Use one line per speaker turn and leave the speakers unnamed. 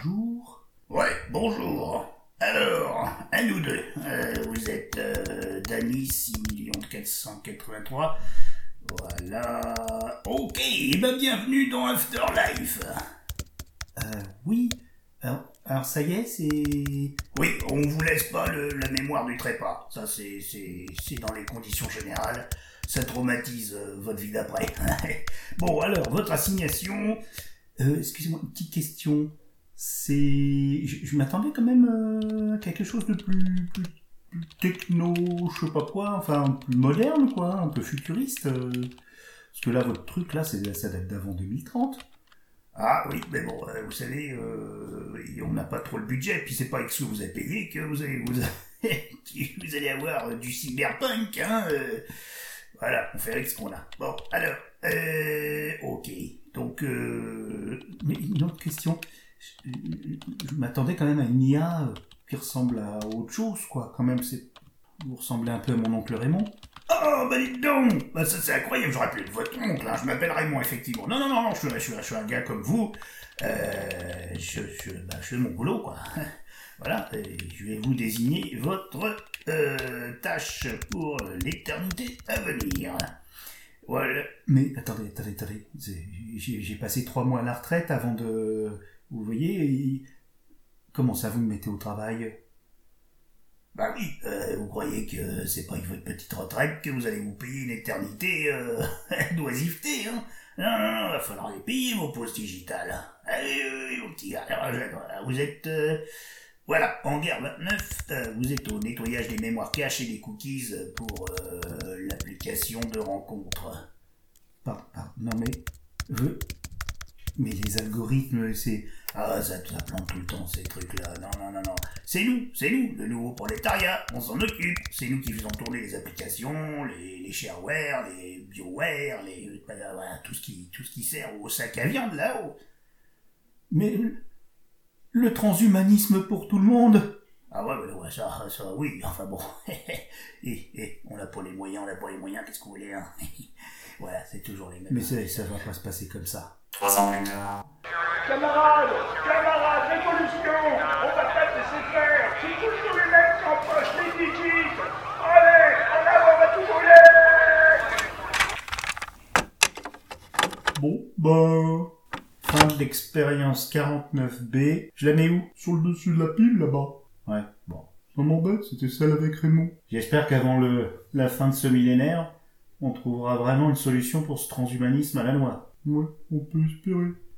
bonjour.
Ouais, bonjour. Alors, à nous deux. Euh, vous êtes euh, Danny 6 483. Voilà. Ok, eh ben bienvenue dans Afterlife.
Euh, oui. Alors, alors ça y est, c'est...
Oui, on vous laisse pas le- la mémoire du trépas. Ça, c'est, c'est, c'est dans les conditions générales. Ça traumatise euh, votre vie d'après. bon, alors, votre assignation.
Euh, excusez-moi, une petite question. C'est... Je, m'attendais quand même euh, à quelque chose de plus, plus, techno, je sais pas quoi, enfin plus moderne quoi, un peu futuriste. euh. Parce que là, votre truc là, ça date d'avant 2030.
Ah oui, mais bon, euh, vous savez, on n'a pas trop le budget, puis c'est pas avec ce que vous avez payé que vous allez, vous, vous allez avoir du cyberpunk, hein. voilà, on fait avec ce qu'on a. Bon, alors, ok, donc,
Mais une autre question. Je, m'attendais quand même à une IA euh, qui ressemble à autre chose, quoi. Quand même, c'est... Vous ressemblez un peu à mon oncle Raymond.
Oh, bah dites donc Bah ça c'est incroyable, j'aurais pu être votre oncle, hein. je m'appelle Raymond, effectivement. Non, non, non, je suis, je suis- un gars comme vous. Euh, bah, je fais mon boulot, quoi. Voilà, je vais vous désigner votre euh, tâche pour l'éternité à venir. Voilà.
Mais attendez, attendez, attendez. J'ai passé trois mois à la retraite avant de... Vous voyez, comment ça vous me mettez au travail?
Bah oui, euh, vous croyez que c'est pas avec votre petite retraite que vous allez vous payer une éternité euh, d'oisiveté, hein? Non, non, non, va falloir les payer, vos pauses digitales. Allez, mon petit je- voilà, vous êtes... euh, voilà, en guerre 29, euh, vous êtes au nettoyage des mémoires cachées et des cookies pour euh, l'application de rencontre.
Par- par- Non mais... Je... Mais les algorithmes, c'est...
Ah, ça, ça plante tout le temps, ces trucs-là. Non, non, non, non. C'est nous, c'est nous, le nouveau prolétariat. On s'en occupe. C'est nous qui faisons tourner les applications, les, les shareware, les bioware, les, voilà, tout ce qui, tout ce qui sert au sac à viande là-haut.
Mais... le- transhumanisme pour tout le monde
Ah ouais, ouais, ouais, ça, ça, oui, enfin bon. et, et, on n'a pas les moyens, on n'a pas les moyens, qu'est-ce qu'on voulait, hein? Voilà, c'est toujours les mêmes.
Mais ça, ça va pas se passer comme ça.
Camarades, camarades, révolution On va pas te laisser faire C'est toujours les mêmes qui empochent les digits Allez, en avant, on va tout brûler
Bon, bah... Fin de l'expérience 49B. Je la mets où?
Sur le dessus de la pile, là-bas.
Ouais, bon.
Ça m'embête, c'était celle avec Raymond.
J'espère qu'avant le, la fin de ce millénaire, on trouvera vraiment une solution pour ce transhumanisme à la noix.
Ouais, on peut espérer.